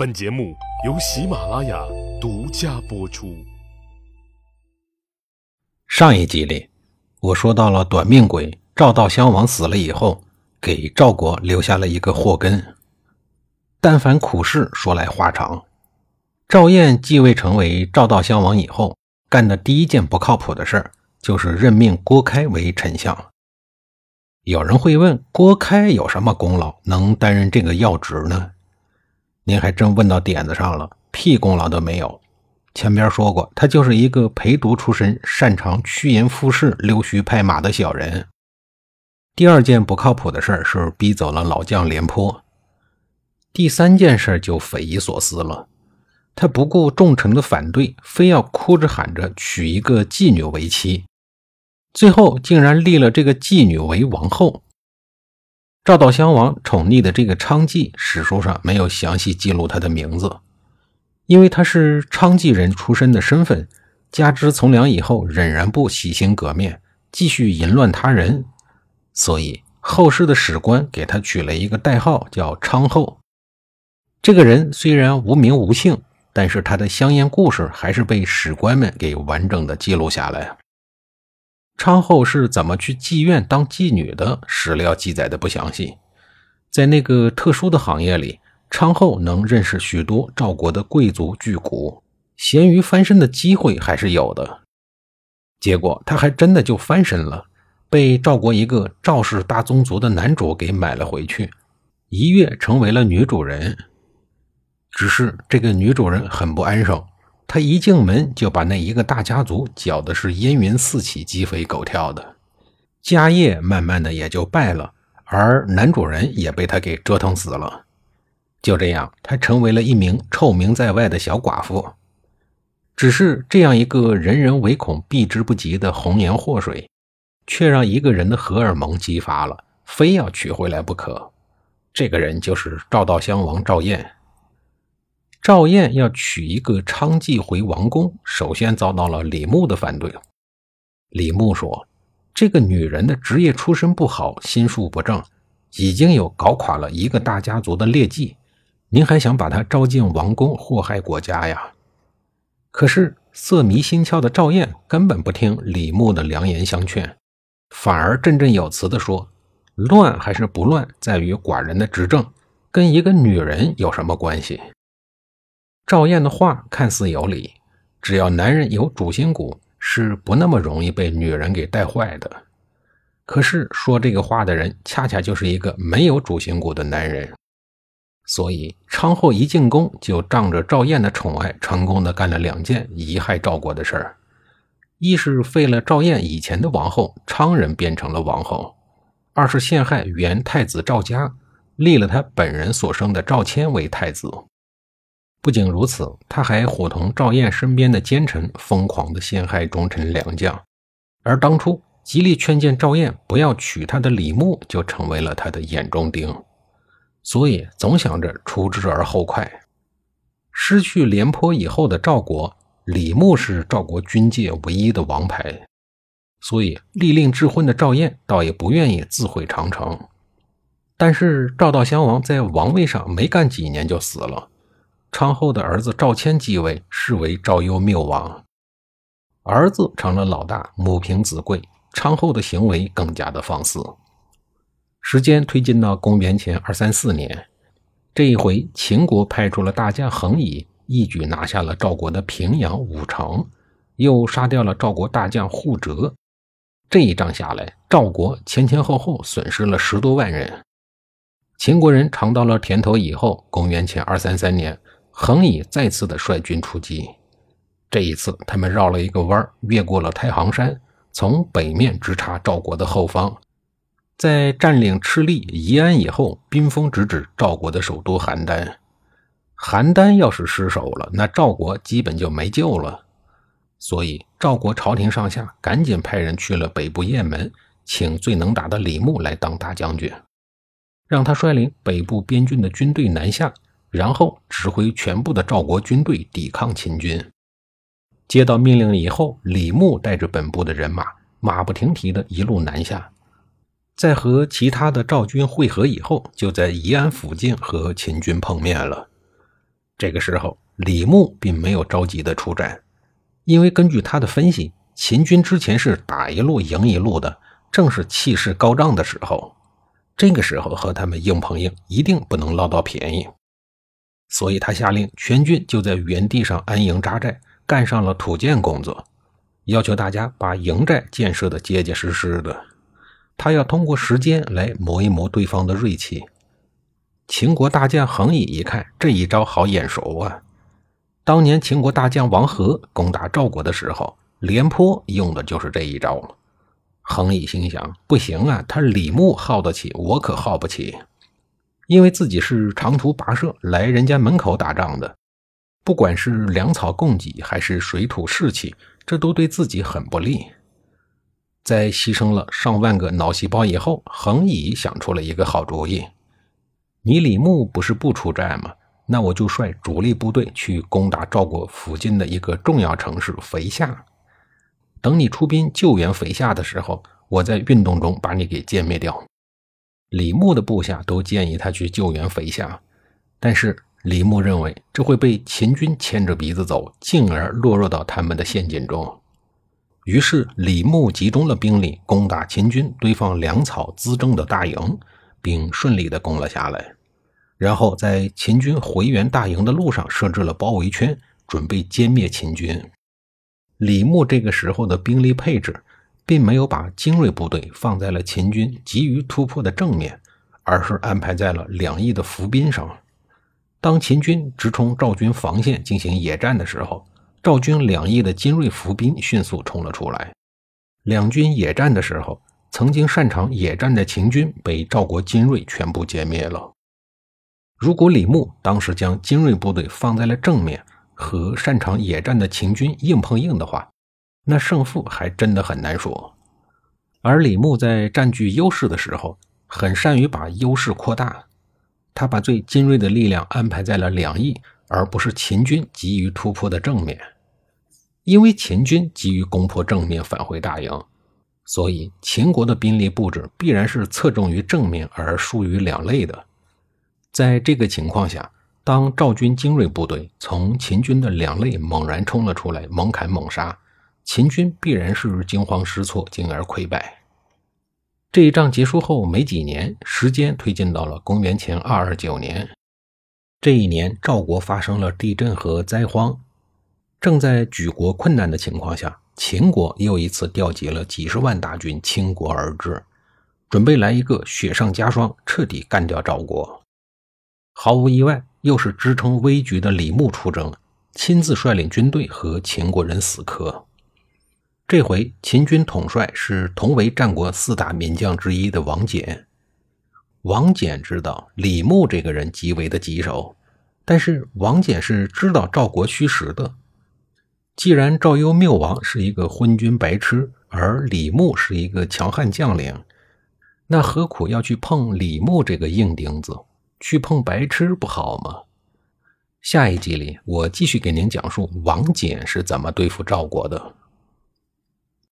本节目由喜马拉雅独家播出。上一集里，我说到了短命鬼赵道襄王死了以后，给赵国留下了一个祸根。但凡苦事，说来话长。赵燕继位成为赵道襄王以后，干的第一件不靠谱的事儿，就是任命郭开为丞相。有人会问，郭开有什么功劳，能担任这个要职呢？您还真问到点子上了，屁功劳都没有。前边说过，他就是一个陪读出身、擅长趋炎附势、溜须拍马的小人。第二件不靠谱的事是逼走了老将廉颇。第三件事就匪夷所思了，他不顾众臣的反对，非要哭着喊着娶一个妓女为妻。最后竟然立了这个妓女为王后。赵道襄王宠溺的这个娼妓，史书上没有详细记录她的名字，因为她是娼妓人出身的身份，加之从良以后仍然不洗心革面，继续淫乱他人，所以后世的史官给她取了一个代号叫娼后。这个人虽然无名无姓，但是他的香艳故事还是被史官们给完整的记录下来。昌后是怎么去妓院当妓女的？史料记载的不详细。在那个特殊的行业里，昌后能认识许多赵国的贵族巨贾，咸鱼翻身的机会还是有的。结果他还真的就翻身了，被赵国一个赵氏大宗族的男主给买了回去，一跃成为了女主人。只是这个女主人很不安生。他一进门就把那一个大家族搅得是烟云四起、鸡飞狗跳的，家业慢慢的也就败了，而男主人也被他给折腾死了。就这样，他成为了一名臭名在外的小寡妇。只是这样一个人人唯恐避之不及的红颜祸水，却让一个人的荷尔蒙激发了，非要娶回来不可。这个人就是赵道襄王赵燕。赵燕要娶一个娼妓回王宫，首先遭到了李牧的反对。李牧说：“这个女人的职业出身不好，心术不正，已经有搞垮了一个大家族的劣迹。您还想把她招进王宫，祸害国家呀？”可是色迷心窍的赵燕根本不听李牧的良言相劝，反而振振有词地说：“乱还是不乱，在于寡人的执政，跟一个女人有什么关系？”赵燕的话看似有理，只要男人有主心骨，是不那么容易被女人给带坏的。可是说这个话的人，恰恰就是一个没有主心骨的男人。所以昌后一进宫，就仗着赵燕的宠爱，成功的干了两件贻害赵国的事儿：一是废了赵燕以前的王后，昌人变成了王后；二是陷害原太子赵家，立了他本人所生的赵谦为太子。不仅如此，他还伙同赵燕身边的奸臣，疯狂地陷害忠臣良将。而当初极力劝谏赵燕不要娶她的李牧，就成为了他的眼中钉。所以总想着除之而后快。失去廉颇以后的赵国，李牧是赵国军界唯一的王牌，所以立令智昏的赵燕倒也不愿意自毁长城。但是赵道襄王在王位上没干几年就死了。昌后的儿子赵谦继位，是为赵幽缪王。儿子成了老大，母凭子贵，昌后的行为更加的放肆。时间推进到公元前二三四年，这一回秦国派出了大将横乙，一举拿下了赵国的平阳、武城，又杀掉了赵国大将护哲。这一仗下来，赵国前前后后损失了十多万人。秦国人尝到了甜头以后，公元前二三三年。恒乙再次的率军出击，这一次他们绕了一个弯越过了太行山，从北面直插赵国的后方。在占领赤利、宜安以后，兵锋直指赵国的首都邯郸。邯郸要是失守了，那赵国基本就没救了。所以赵国朝廷上下赶紧派人去了北部雁门，请最能打的李牧来当大将军，让他率领北部边郡的军队南下。然后指挥全部的赵国军队抵抗秦军。接到命令以后，李牧带着本部的人马，马不停蹄的一路南下。在和其他的赵军会合以后，就在宜安附近和秦军碰面了。这个时候，李牧并没有着急的出战，因为根据他的分析，秦军之前是打一路赢一路的，正是气势高涨的时候。这个时候和他们硬碰硬，一定不能捞到便宜。所以他下令全军就在原地上安营扎寨，干上了土建工作，要求大家把营寨建设的结结实实的。他要通过时间来磨一磨对方的锐气。秦国大将恒乙一看这一招好眼熟啊！当年秦国大将王和攻打赵国的时候，廉颇用的就是这一招。恒乙心想：不行啊，他李牧耗得起，我可耗不起。因为自己是长途跋涉来人家门口打仗的，不管是粮草供给还是水土士气，这都对自己很不利。在牺牲了上万个脑细胞以后，恒乙想出了一个好主意。你李牧不是不出战吗？那我就率主力部队去攻打赵国附近的一个重要城市肥夏。等你出兵救援肥夏的时候，我在运动中把你给歼灭掉。李牧的部下都建议他去救援肥夏，但是李牧认为这会被秦军牵着鼻子走，进而落入到他们的陷阱中。于是李牧集中了兵力攻打秦军堆放粮草辎重的大营。并顺利地攻了下来，然后在秦军回援大营的路上设置了包围圈，准备歼灭秦军。李牧这个时候的兵力配置，并没有把精锐部队放在了秦军急于突破的正面，而是安排在了两翼的伏兵上。当秦军直冲赵军防线进行野战的时候，赵军两翼的精锐伏兵迅速冲了出来。两军野战的时候。曾经擅长野战的秦军被赵国精锐全部歼灭了。如果李牧当时将精锐部队放在了正面，和擅长野战的秦军硬碰硬的话，那胜负还真的很难说。而李牧在占据优势的时候，很善于把优势扩大。他把最精锐的力量安排在了两翼，而不是秦军急于突破的正面。因为秦军急于攻破正面，返回大营。所以，秦国的兵力布置必然是侧重于正面而疏于两肋的。在这个情况下，当赵军精锐部队从秦军的两肋猛然冲了出来，猛砍猛杀，秦军必然是惊慌失措，进而溃败。这一仗结束后没几年，时间推进到了公元前二二九年。这一年，赵国发生了地震和灾荒，正在举国困难的情况下。秦国又一次调集了几十万大军倾国而至，准备来一个雪上加霜，彻底干掉赵国。毫无意外，又是支撑危局的李牧出征，亲自率领军队和秦国人死磕。这回秦军统帅是同为战国四大名将之一的王翦。王翦知道李牧这个人极为的棘手，但是王翦是知道赵国虚实的。既然赵幽缪王是一个昏君白痴，而李牧是一个强悍将领，那何苦要去碰李牧这个硬钉子？去碰白痴不好吗？下一集里，我继续给您讲述王翦是怎么对付赵国的。